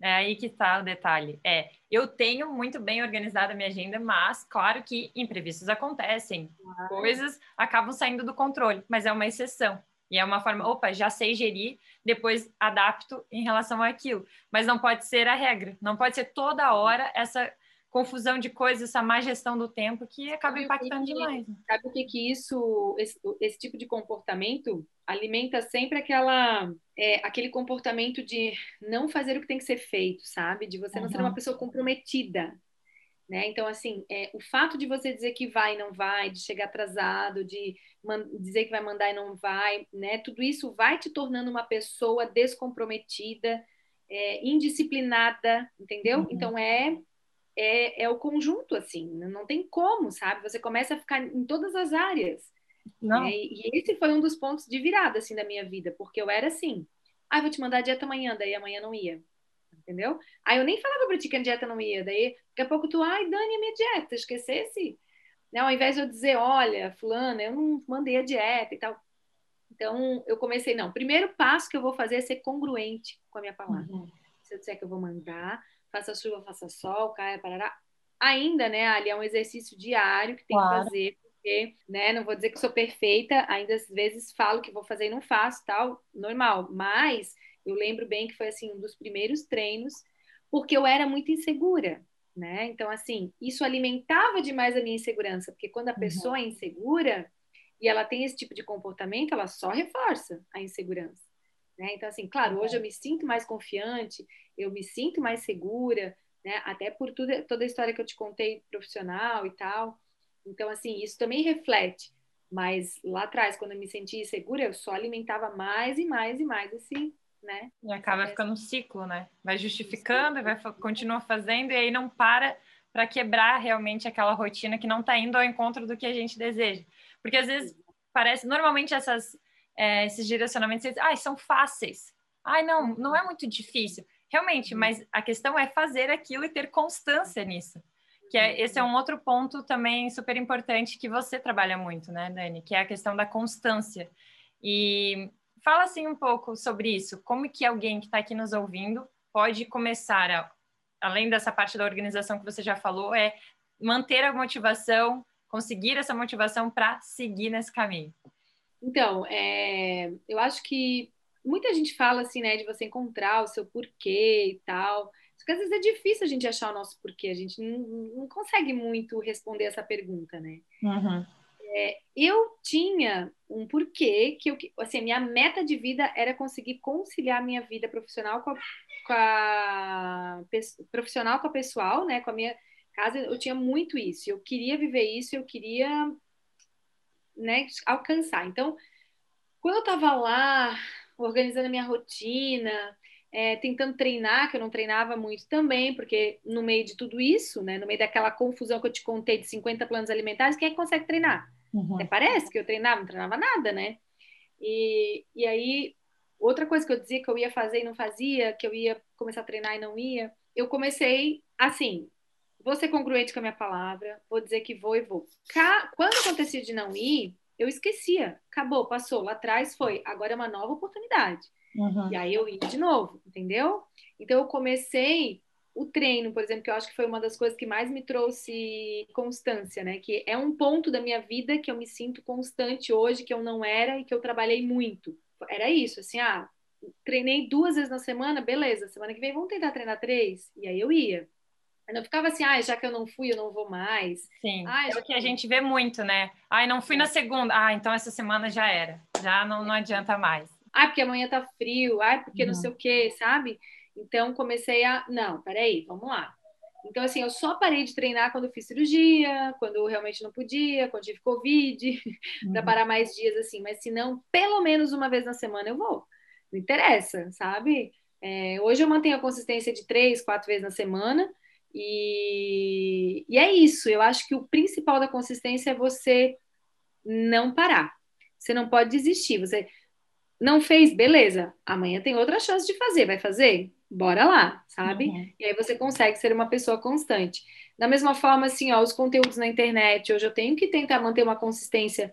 É aí que está o detalhe. É, eu tenho muito bem organizada a minha agenda, mas claro que imprevistos acontecem, claro. coisas acabam saindo do controle, mas é uma exceção. E é uma forma, opa, já sei gerir, depois adapto em relação àquilo. Mas não pode ser a regra, não pode ser toda hora essa confusão de coisas, essa má gestão do tempo que acaba sabe impactando que, demais. Sabe o que que isso, esse, esse, tipo de comportamento alimenta sempre aquela, é, aquele comportamento de não fazer o que tem que ser feito, sabe? De você não uhum. ser uma pessoa comprometida, né? Então, assim, é, o fato de você dizer que vai e não vai, de chegar atrasado, de dizer que vai mandar e não vai, né? Tudo isso vai te tornando uma pessoa descomprometida, é, indisciplinada, entendeu? Uhum. Então, é, é, é o conjunto, assim, não tem como, sabe? Você começa a ficar em todas as áreas. Não. Né? E, e esse foi um dos pontos de virada, assim, da minha vida, porque eu era assim, ah, vou te mandar a dieta amanhã, daí amanhã não ia entendeu? Aí eu nem falava pra ti que a dieta não ia, daí daqui a pouco tu, ai, Dani, a minha dieta, esquecesse? Né? Ao invés de eu dizer, olha, fulana, eu não mandei a dieta e tal. Então, eu comecei, não, primeiro passo que eu vou fazer é ser congruente com a minha palavra. Uhum. Se eu disser que eu vou mandar, faça chuva, faça sol, caia, parará. Ainda, né, ali é um exercício diário que tem claro. que fazer, porque, né, não vou dizer que sou perfeita, ainda às vezes falo que vou fazer e não faço, tal, normal, mas eu lembro bem que foi assim um dos primeiros treinos, porque eu era muito insegura, né? Então assim, isso alimentava demais a minha insegurança, porque quando a uhum. pessoa é insegura e ela tem esse tipo de comportamento, ela só reforça a insegurança. Né? Então, assim, claro, hoje eu me sinto mais confiante, eu me sinto mais segura, né? Até por tudo, toda a história que eu te contei profissional e tal. Então, assim, isso também reflete. Mas lá atrás, quando eu me sentia insegura, eu só alimentava mais e mais e mais esse, né? E acaba ficando um ciclo, né? Vai justificando, vai continua fazendo e aí não para para quebrar realmente aquela rotina que não está indo ao encontro do que a gente deseja. Porque às vezes parece, normalmente essas, é, esses direcionamentos, ah, são fáceis. ai, não, não é muito difícil. Realmente, Uhum. mas a questão é fazer aquilo e ter constância nisso. Que é, esse é um outro ponto também super importante que você trabalha muito, né, Dani? Que é a questão da constância. E fala assim um pouco sobre isso. Como que alguém que está aqui nos ouvindo pode começar a, além dessa parte da organização que você já falou, é manter a motivação, conseguir essa motivação para seguir nesse caminho. Então, é, eu acho que muita gente fala assim, né, de você encontrar o seu porquê e tal. Só que às vezes é difícil a gente achar o nosso porquê, a gente não, não consegue muito responder essa pergunta, né? Uhum. É, eu tinha um porquê que eu, assim, minha meta de vida era conseguir conciliar minha vida profissional com a, com a profissional com a pessoal, né, com a minha casa. Eu tinha muito isso. Eu queria viver isso, eu queria, né, alcançar. Então, quando eu estava lá organizando a minha rotina, é, tentando treinar, que eu não treinava muito também, porque no meio de tudo isso, né, no meio daquela confusão que eu te contei de 50 planos alimentares, quem é que consegue treinar? Uhum. Até parece que eu treinava, não treinava nada, né? E, e aí, outra coisa que eu dizia que eu ia fazer e não fazia, que eu ia começar a treinar e não ia, eu comecei assim, vou ser congruente com a minha palavra, vou dizer que vou e vou. Quando acontecia de não ir, eu esquecia, acabou, passou, lá atrás foi, agora é uma nova oportunidade. Uhum. E aí eu ia de novo, entendeu? Então eu comecei o treino, por exemplo, que eu acho que foi uma das coisas que mais me trouxe constância, né? Que é um ponto da minha vida que eu me sinto constante hoje, que eu não era e que eu trabalhei muito. Era isso, assim, ah, treinei duas vezes na semana, beleza, semana que vem vamos tentar treinar três. E aí eu ia. Eu não ficava assim, ah, já que eu não fui, eu não vou mais. Sim, ah, é o que a gente vê muito, né? Ai, não fui na segunda. Ah, então essa semana já era. Já não, não adianta mais. Ah, porque amanhã tá frio. Ah, porque uhum. não sei o quê, sabe? Então comecei a, não, peraí, vamos lá. Então, assim, eu só parei de treinar quando fiz cirurgia, quando eu realmente não podia, quando tive Covid, uhum. para parar mais dias, assim. Mas se não, pelo menos uma vez na semana eu vou. Não interessa, sabe? É, hoje eu mantenho a consistência de três, quatro vezes na semana. E, e é isso. Eu acho que o principal da consistência é você não parar. Você não pode desistir. Você não fez, beleza. Amanhã tem outra chance de fazer. Vai fazer? Bora lá, sabe? Uhum. E aí você consegue ser uma pessoa constante. Da mesma forma, assim, ó, os conteúdos na internet, hoje eu tenho que tentar manter uma consistência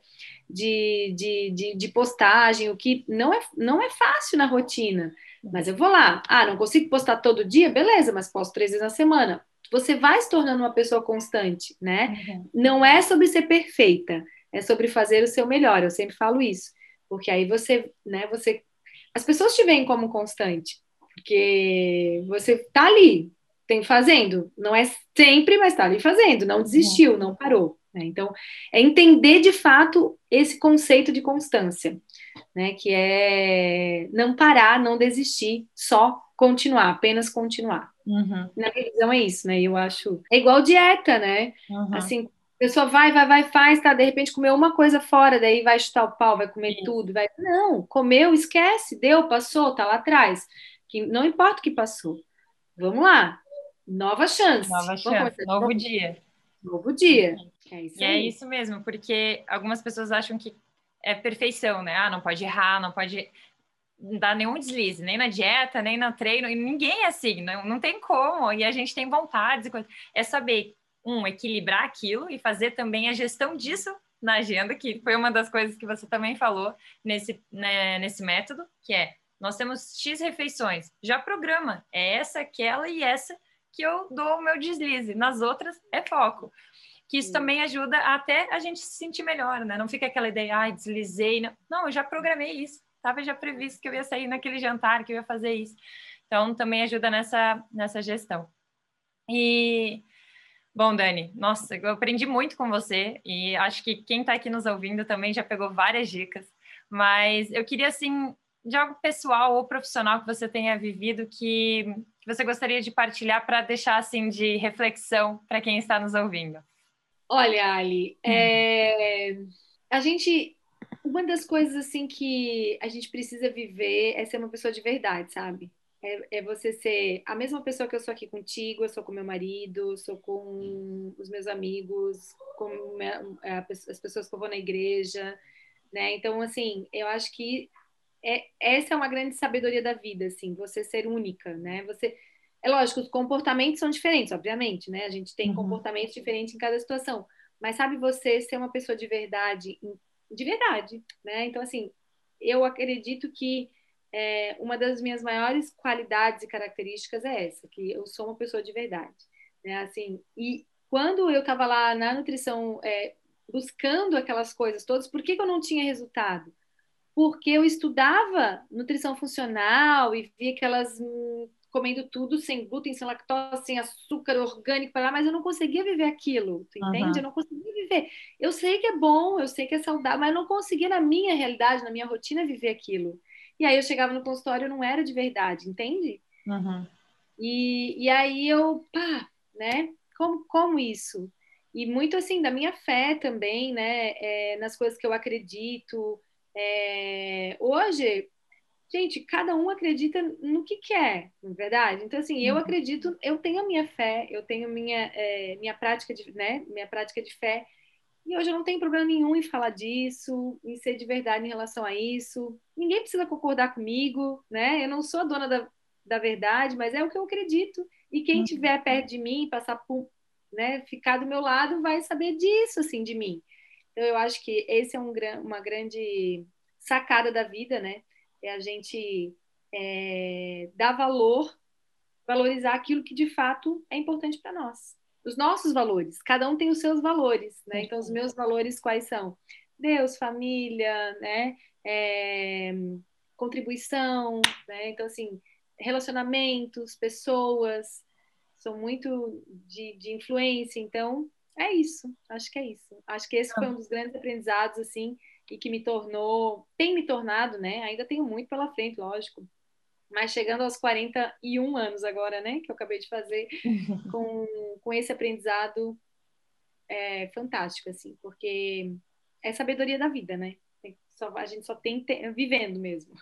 de, de, de, de postagem, o que não é, não é fácil na rotina. Mas eu vou lá. Ah, não consigo postar todo dia? Beleza, mas posto três vezes na semana. Você vai se tornando uma pessoa constante, né? Uhum. Não é sobre ser perfeita, é sobre fazer o seu melhor. Eu sempre falo isso. Porque aí você, né, você. As pessoas te veem como constante. Porque você tá ali, tem fazendo. Não é sempre, mas tá ali fazendo. Não desistiu, uhum. não parou. Né? Então, é entender de fato esse conceito de constância, né? Que é não parar, não desistir, só continuar, apenas continuar. Uhum. Na minha visão é isso, né? Eu acho. É igual dieta, né? Uhum. Assim, a pessoa vai, vai, vai, faz, tá? De repente comeu uma coisa fora, daí vai chutar o pau, vai comer Sim. tudo, vai. Não, comeu, esquece, deu, passou, tá lá atrás. Que não importa o que passou. Vamos lá. Nova chance. Nova chance, novo dia. Novo dia. É isso, e é isso mesmo, porque algumas pessoas acham que é perfeição, né? Ah, não pode errar, não pode dar nenhum deslize, nem na dieta, nem no treino, e ninguém é assim, não, não tem como, e a gente tem vontades, é saber, um, equilibrar aquilo e fazer também a gestão disso na agenda, que foi uma das coisas que você também falou nesse, né, nesse método, que é, nós temos X refeições, já programa, é essa, aquela e essa que eu dou o meu deslize, nas outras é foco que isso também ajuda até a gente se sentir melhor, né? Não fica aquela ideia, ai, deslizei. Não, não eu já programei isso, estava já previsto que eu ia sair naquele jantar, que eu ia fazer isso. Então, também ajuda nessa, nessa gestão. E, bom, Dani, nossa, eu aprendi muito com você e acho que quem está aqui nos ouvindo também já pegou várias dicas, mas eu queria, assim, de algo pessoal ou profissional que você tenha vivido que, que você gostaria de partilhar para deixar, assim, de reflexão para quem está nos ouvindo. Olha, Ali, hum. é... a gente. Uma das coisas assim que a gente precisa viver é ser uma pessoa de verdade, sabe? É, é, você ser a mesma pessoa que eu sou aqui contigo, eu sou com meu marido, sou com os meus amigos, com minha, é, as pessoas que eu vou na igreja, né? Então, assim, eu acho que é, essa é uma grande sabedoria da vida, assim, você ser única, né? Você é lógico, os comportamentos são diferentes, obviamente, né? A gente tem uhum. comportamentos diferentes em cada situação, mas sabe você ser uma pessoa de verdade, de verdade, né? Então assim, eu acredito que é, uma das minhas maiores qualidades e características é essa, que eu sou uma pessoa de verdade, né? Assim, e quando eu estava lá na nutrição é, buscando aquelas coisas todas, por que, que eu não tinha resultado? Porque eu estudava nutrição funcional e via aquelas hum, comendo tudo sem glúten, sem lactose, sem açúcar orgânico para lá, mas eu não conseguia viver aquilo, tu entende? Uhum. Eu não conseguia viver. Eu sei que é bom, eu sei que é saudável, mas eu não conseguia na minha realidade, na minha rotina viver aquilo. E aí eu chegava no consultório, não era de verdade, entende? Uhum. E, e aí eu, pá, né? Como, como isso? E muito assim, da minha fé também, né? É, nas coisas que eu acredito. É, hoje, gente, cada um acredita no que quer, não é verdade? Então, assim, eu uhum. acredito, eu tenho a minha fé, eu tenho minha, é, minha prática de, né? Minha prática de fé. E hoje eu não tenho problema nenhum em falar disso, em ser de verdade em relação a isso. Ninguém precisa concordar comigo, né? Eu não sou a dona da, da verdade, mas é o que eu acredito. E quem estiver uhum. perto de mim, passar por, né, ficar do meu lado, vai saber disso, assim, de mim. Então, eu acho que esse é um, uma grande sacada da vida, né? É a gente é, dar valor, valorizar aquilo que de fato é importante para nós. Os nossos valores, cada um tem os seus valores, né? Então, os meus valores quais são? Deus, família, né? É, contribuição, né? Então, assim, relacionamentos, pessoas, sou muito de, de influência, então é isso, acho que é isso. Acho que esse foi um dos grandes aprendizados, assim, e que me tornou, tem me tornado, né? Ainda tenho muito pela frente, lógico. Mas chegando aos 41 anos agora, né? Que eu acabei de fazer, com, com esse aprendizado é, fantástico, assim, porque é sabedoria da vida, né? Só, a gente só tem, tem vivendo mesmo.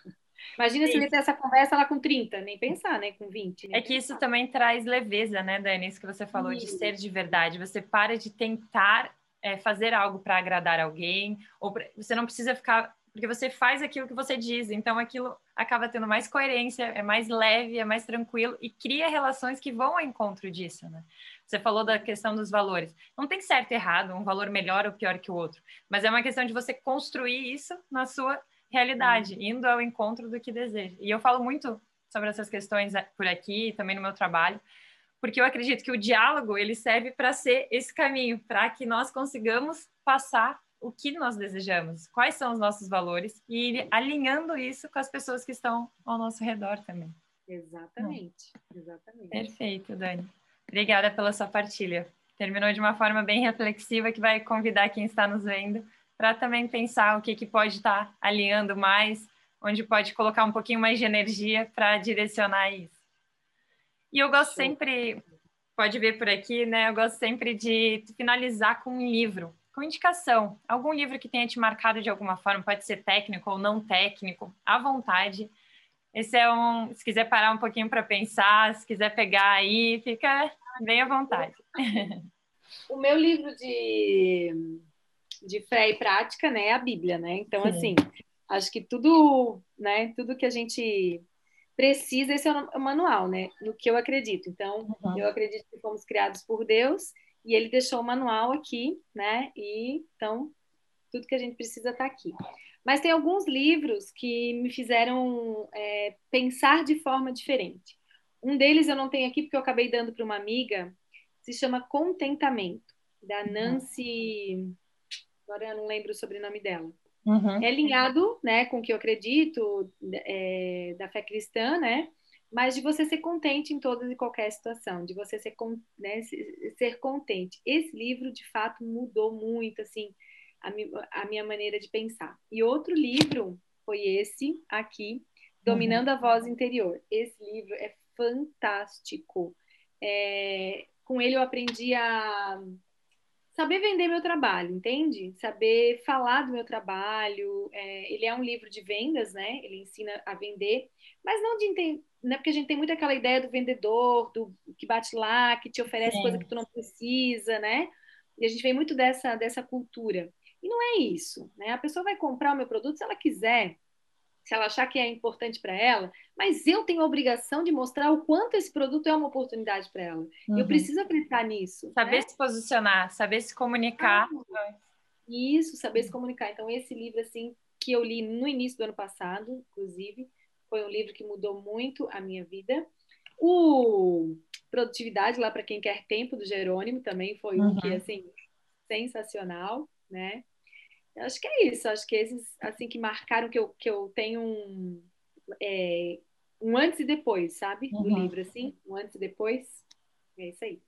Imagina se ele ter essa conversa lá com 30, nem pensar, né? Com 20. É que isso também traz leveza, né, Dani? Isso que você falou Sim. de ser de verdade. Você para de tentar é, fazer algo para agradar alguém, ou pra... você não precisa ficar. Porque você faz aquilo que você diz, então aquilo acaba tendo mais coerência, é mais leve, é mais tranquilo e cria relações que vão ao encontro disso, né? Você falou da questão dos valores. Não tem certo e errado, um valor melhor ou pior que o outro, mas é uma questão de você construir isso na sua realidade, indo ao encontro do que deseja. E eu falo muito sobre essas questões eh, por aqui, também no meu trabalho, porque eu acredito que o diálogo ele serve para ser esse caminho, para que nós consigamos passar o que nós desejamos, quais são os nossos valores e ir alinhando isso com as pessoas que estão ao nosso redor também. Exatamente, exatamente. Perfeito, Dani. Obrigada pela sua partilha. Terminou de uma forma bem reflexiva que vai convidar quem está nos vendo para também pensar o que, que pode estar tá alinhando mais, onde pode colocar um pouquinho mais de energia para direcionar isso. E eu gosto sempre, pode ver por aqui, né? Eu gosto sempre de finalizar com um livro, com indicação. Algum livro que tenha te marcado de alguma forma, pode ser técnico ou não técnico, à vontade. Esse é um, se quiser parar um pouquinho para pensar, se quiser pegar aí, fica bem à vontade. O meu livro de de fé e prática, né, é a Bíblia, né? Então, Sim. assim, acho que tudo, né, tudo que a gente precisa, esse é o manual, né? No que eu acredito. Então, uhum. eu acredito que fomos criados por Deus e ele deixou o manual aqui, né? E então, tudo que a gente precisa está aqui. Mas tem alguns livros que me fizeram é, pensar de forma diferente. Um deles eu não tenho aqui porque eu acabei dando para uma amiga, se chama Contentamento, da uhum. Agora eu não lembro o sobrenome dela. Uhum. É alinhado né, com o que eu acredito, é, da fé cristã, né? Mas de você ser contente em toda e qualquer situação, de você ser, né, ser contente. Esse livro, de fato, mudou muito, assim, a, mi a minha maneira de pensar. E outro livro foi esse aqui, Dominando uhum. a Voz Interior. Esse livro é fantástico. É, com ele eu aprendi a saber vender meu trabalho, entende? Saber falar do meu trabalho. É, ele é um livro de vendas, né? Ele ensina a vender, mas não de entender. Não é porque a gente tem muito aquela ideia do vendedor, do que bate lá, que te oferece Sim. coisa que tu não precisa, né? E a gente vem muito dessa, dessa cultura. E não é isso, né? A pessoa vai comprar o meu produto se ela quiser. Se ela achar que é importante para ela, mas eu tenho a obrigação de mostrar o quanto esse produto é uma oportunidade para ela. Uhum. Eu preciso acreditar nisso. Saber né? se posicionar, saber se comunicar. Ah, isso, saber se comunicar. Então, esse livro, assim, que eu li no início do ano passado, inclusive, foi um livro que mudou muito a minha vida. O Produtividade, lá para quem quer tempo, do Jerônimo, também foi uhum. um que, assim, sensacional, né? Eu acho que é isso, acho que esses, assim, que marcaram que eu, que eu tenho um, é, um antes e depois, sabe? Do uhum. livro, assim, um antes e depois. É isso aí.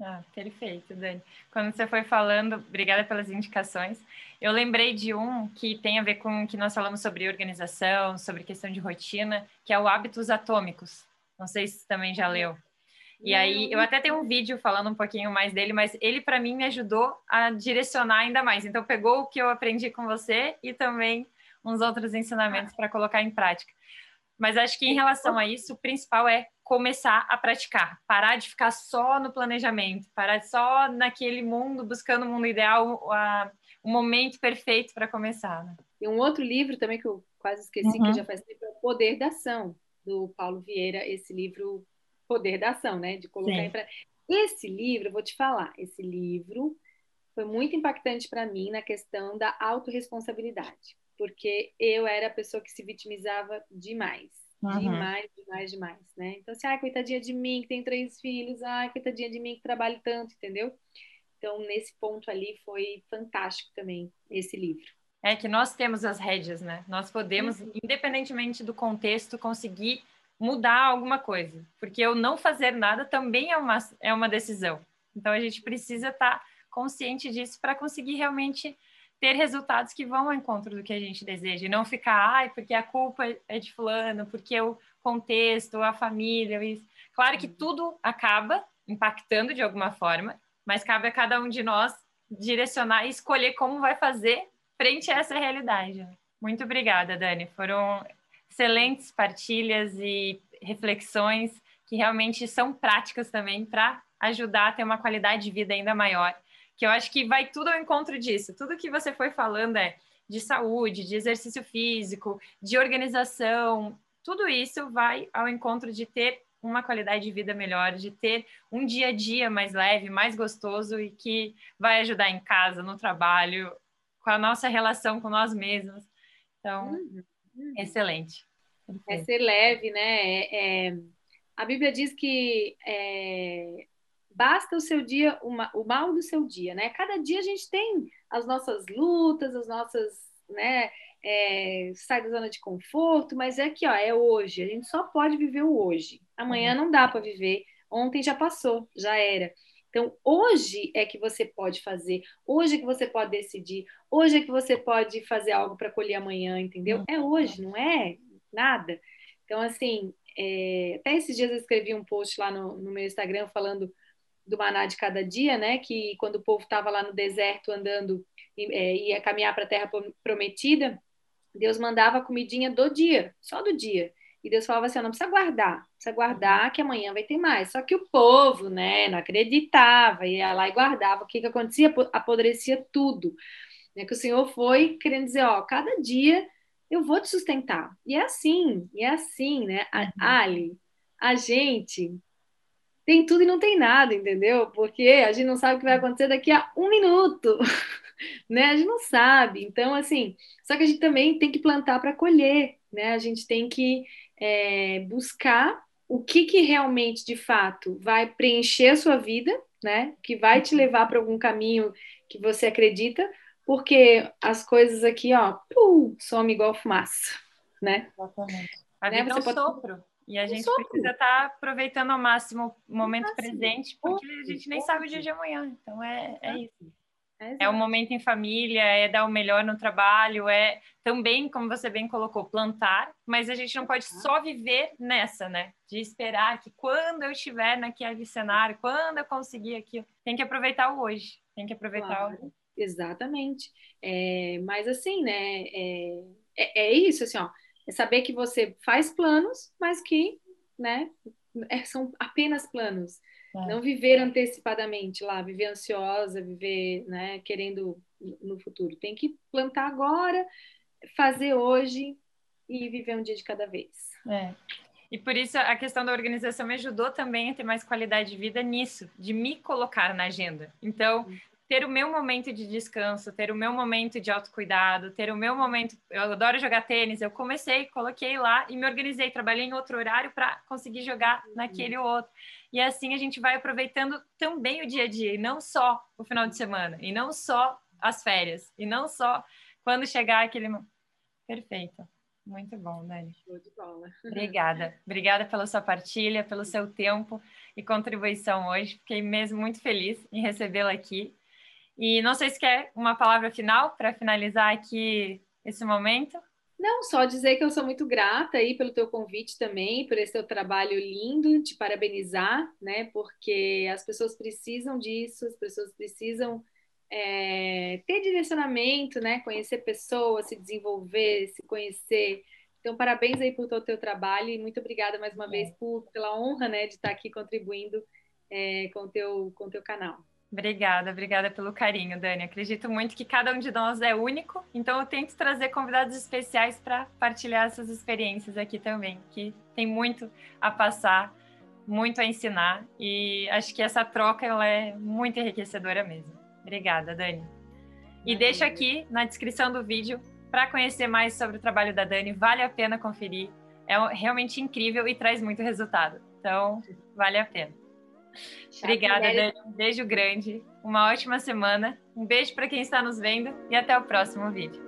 Ah, perfeito, Dani. Quando você foi falando, obrigada pelas indicações. Eu lembrei de um que tem a ver com o que nós falamos sobre organização, sobre questão de rotina, que é o Hábitos Atômicos. Não sei se você também já leu. E aí, eu até tenho um vídeo falando um pouquinho mais dele, mas ele, para mim, me ajudou a direcionar ainda mais. Então, pegou o que eu aprendi com você e também uns outros ensinamentos para colocar em prática. Mas acho que em relação a isso, o principal é começar a praticar, parar de ficar só no planejamento, parar só naquele mundo, buscando o mundo ideal, a, o momento perfeito para começar. Né? E um outro livro também que eu quase esqueci, uhum. que já faz tempo, é O Poder da Ação, do Paulo Vieira, esse livro Poder da Ação, né? De colocar Sim. em pra... Esse livro, eu vou te falar, esse livro foi muito impactante para mim na questão da autorresponsabilidade porque eu era a pessoa que se vitimizava demais. Uhum. Demais, demais, demais, né? Então, assim, ai, coitadinha de mim que tem três filhos, ai, coitadinha de mim que trabalho tanto, entendeu? Então, nesse ponto ali foi fantástico também esse livro. É que nós temos as rédeas, né? Nós podemos, uhum. independentemente do contexto, conseguir mudar alguma coisa. Porque eu não fazer nada também é uma, é uma decisão. Então, a gente precisa estar tá consciente disso para conseguir realmente ter resultados que vão ao encontro do que a gente deseja e não ficar, ai, porque a culpa é de fulano, porque o contexto, a família, isso. Claro que tudo acaba impactando de alguma forma, mas cabe a cada um de nós direcionar e escolher como vai fazer frente a essa realidade. Muito obrigada, Dani. Foram excelentes partilhas e reflexões que realmente são práticas também para ajudar a ter uma qualidade de vida ainda maior que eu acho que vai tudo ao encontro disso. Tudo que você foi falando é de saúde, de exercício físico, de organização, tudo isso vai ao encontro de ter uma qualidade de vida melhor, de ter um dia a dia mais leve, mais gostoso e que vai ajudar em casa, no trabalho, com a nossa relação com nós mesmos. Então, uhum. Excelente. É ser leve, né? É, é... A Bíblia diz que é basta o seu dia, uma, o mal do seu dia, né? Cada dia a gente tem as nossas lutas, as nossas, né? É, sai da zona de conforto, mas é que ó, é hoje. A gente só pode viver o hoje. Amanhã uhum. não dá para viver. Ontem já passou, já era. Então, hoje é que você pode fazer, hoje é que você pode decidir, hoje é que você pode fazer algo para colher amanhã, entendeu? É hoje, não é nada. Então, assim, é... até esses dias eu escrevi um post lá no, no meu Instagram falando do maná de cada dia, né? Que quando o povo estava lá no deserto andando, é, ia caminhar para a terra prometida, Deus mandava a comidinha do dia, só do dia. E Deus falava assim: não precisa guardar, precisa guardar que amanhã vai ter mais. Só que o povo, né, não acreditava, ia lá e guardava. O que, que acontecia? Apodrecia tudo. Né, que o Senhor foi querendo dizer: ó, cada dia eu vou te sustentar. E é assim, e é assim, né? A, uhum. Ali, a gente tem tudo e não tem nada, entendeu? Porque a gente não sabe o que vai acontecer daqui a um minuto, né? A gente não sabe. Então, assim, só que a gente também tem que plantar para colher, né? A gente tem que é, buscar o que, que realmente, de fato, vai preencher a sua vida, né? Que vai te levar para algum caminho que você acredita, porque as coisas aqui, ó, pum, some igual fumaça, né? Exatamente. A né? vida né? é um pode... sopro. E a gente precisa estar tá aproveitando ao máximo o momento presente, porque a gente nem sabe o dia de amanhã. Então é, é isso. É, é o momento em família, é dar o melhor no trabalho, é também, como você bem colocou, plantar, mas a gente não pode só viver nessa, né? De esperar que quando eu estiver naquele cenário, quando eu conseguir aquilo, tem que aproveitar o hoje, tem que aproveitar claro. o Exatamente. É, mas assim, né? É, é, é isso, assim, ó é saber que você faz planos, mas que, né, é, são apenas planos. É. Não viver antecipadamente lá, viver ansiosa, viver, né, querendo no futuro. Tem que plantar agora, fazer hoje, e viver um dia de cada vez. É. E por isso a questão da organização me ajudou também a ter mais qualidade de vida nisso, de me colocar na agenda. Então, ter o meu momento de descanso, ter o meu momento de autocuidado, ter o meu momento. Eu adoro jogar tênis, eu comecei, coloquei lá e me organizei, trabalhei em outro horário para conseguir jogar naquele outro. E assim a gente vai aproveitando também o dia a dia, e não só o final de semana, e não só as férias, e não só quando chegar aquele. Perfeito. Muito bom, Dani. Show de bola. Obrigada. Obrigada pela sua partilha, pelo seu tempo e contribuição hoje. Fiquei mesmo muito feliz em recebê-la aqui. E não sei se quer uma palavra final para finalizar aqui esse momento. Não, só dizer que eu sou muito grata aí pelo teu convite também, por esse teu trabalho lindo, te parabenizar, né? Porque as pessoas precisam disso, as pessoas precisam é, ter direcionamento, né? Conhecer pessoas, se desenvolver, se conhecer. Então, parabéns aí por todo o teu trabalho e muito obrigada mais uma é. vez por, pela honra, né, de estar aqui contribuindo é, com o teu, com o teu canal. Obrigada, obrigada pelo carinho, Dani. Acredito muito que cada um de nós é único, então eu tento trazer convidados especiais para partilhar essas experiências aqui também, que tem muito a passar, muito a ensinar e acho que essa troca ela é muito enriquecedora mesmo. Obrigada, Dani. E deixo aqui na descrição do vídeo para conhecer mais sobre o trabalho da Dani, vale a pena conferir. É realmente incrível e traz muito resultado. Então, vale a pena. Obrigada, Dani. Um beijo grande. Uma ótima semana. Um beijo para quem está nos vendo e até o próximo vídeo.